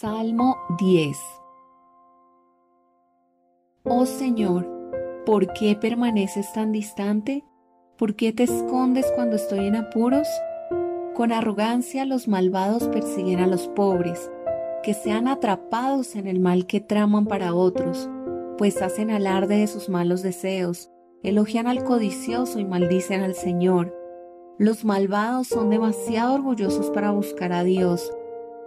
Salmo 10 Oh Señor, ¿por qué permaneces tan distante? ¿Por qué te escondes cuando estoy en apuros? Con arrogancia los malvados persiguen a los pobres, que sean atrapados en el mal que traman para otros, pues hacen alarde de sus malos deseos, elogian al codicioso y maldicen al Señor. Los malvados son demasiado orgullosos para buscar a Dios,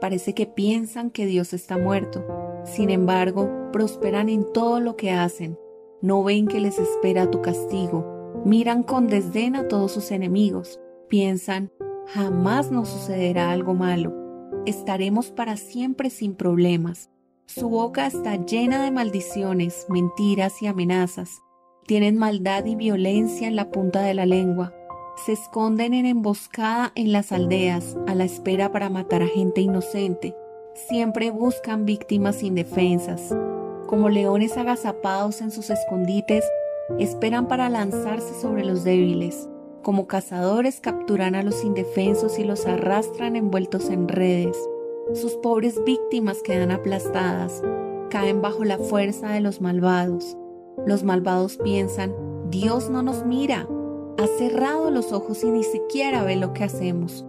Parece que piensan que Dios está muerto. Sin embargo, prosperan en todo lo que hacen. No ven que les espera tu castigo. Miran con desdén a todos sus enemigos. Piensan, jamás nos sucederá algo malo. Estaremos para siempre sin problemas. Su boca está llena de maldiciones, mentiras y amenazas. Tienen maldad y violencia en la punta de la lengua se esconden en emboscada en las aldeas a la espera para matar a gente inocente. Siempre buscan víctimas indefensas. Como leones agazapados en sus escondites, esperan para lanzarse sobre los débiles. Como cazadores capturan a los indefensos y los arrastran envueltos en redes. Sus pobres víctimas quedan aplastadas, caen bajo la fuerza de los malvados. Los malvados piensan, Dios no nos mira, ha cerrado los ojos y ni siquiera ve lo que hacemos.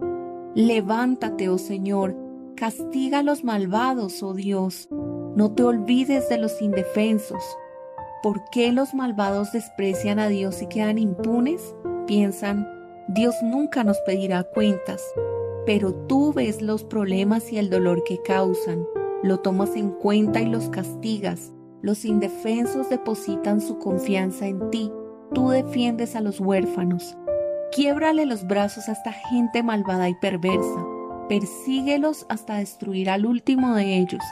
Levántate, oh Señor, castiga a los malvados, oh Dios. No te olvides de los indefensos. ¿Por qué los malvados desprecian a Dios y quedan impunes? Piensan, Dios nunca nos pedirá cuentas, pero tú ves los problemas y el dolor que causan, lo tomas en cuenta y los castigas. Los indefensos depositan su confianza en ti tú defiendes a los huérfanos. Quiebrale los brazos a esta gente malvada y perversa. Persíguelos hasta destruir al último de ellos.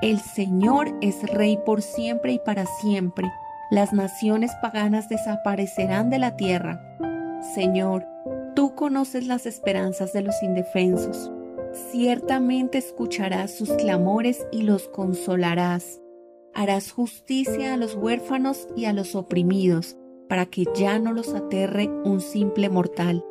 El Señor es Rey por siempre y para siempre. Las naciones paganas desaparecerán de la tierra. Señor, tú conoces las esperanzas de los indefensos. Ciertamente escucharás sus clamores y los consolarás. Harás justicia a los huérfanos y a los oprimidos para que ya no los aterre un simple mortal.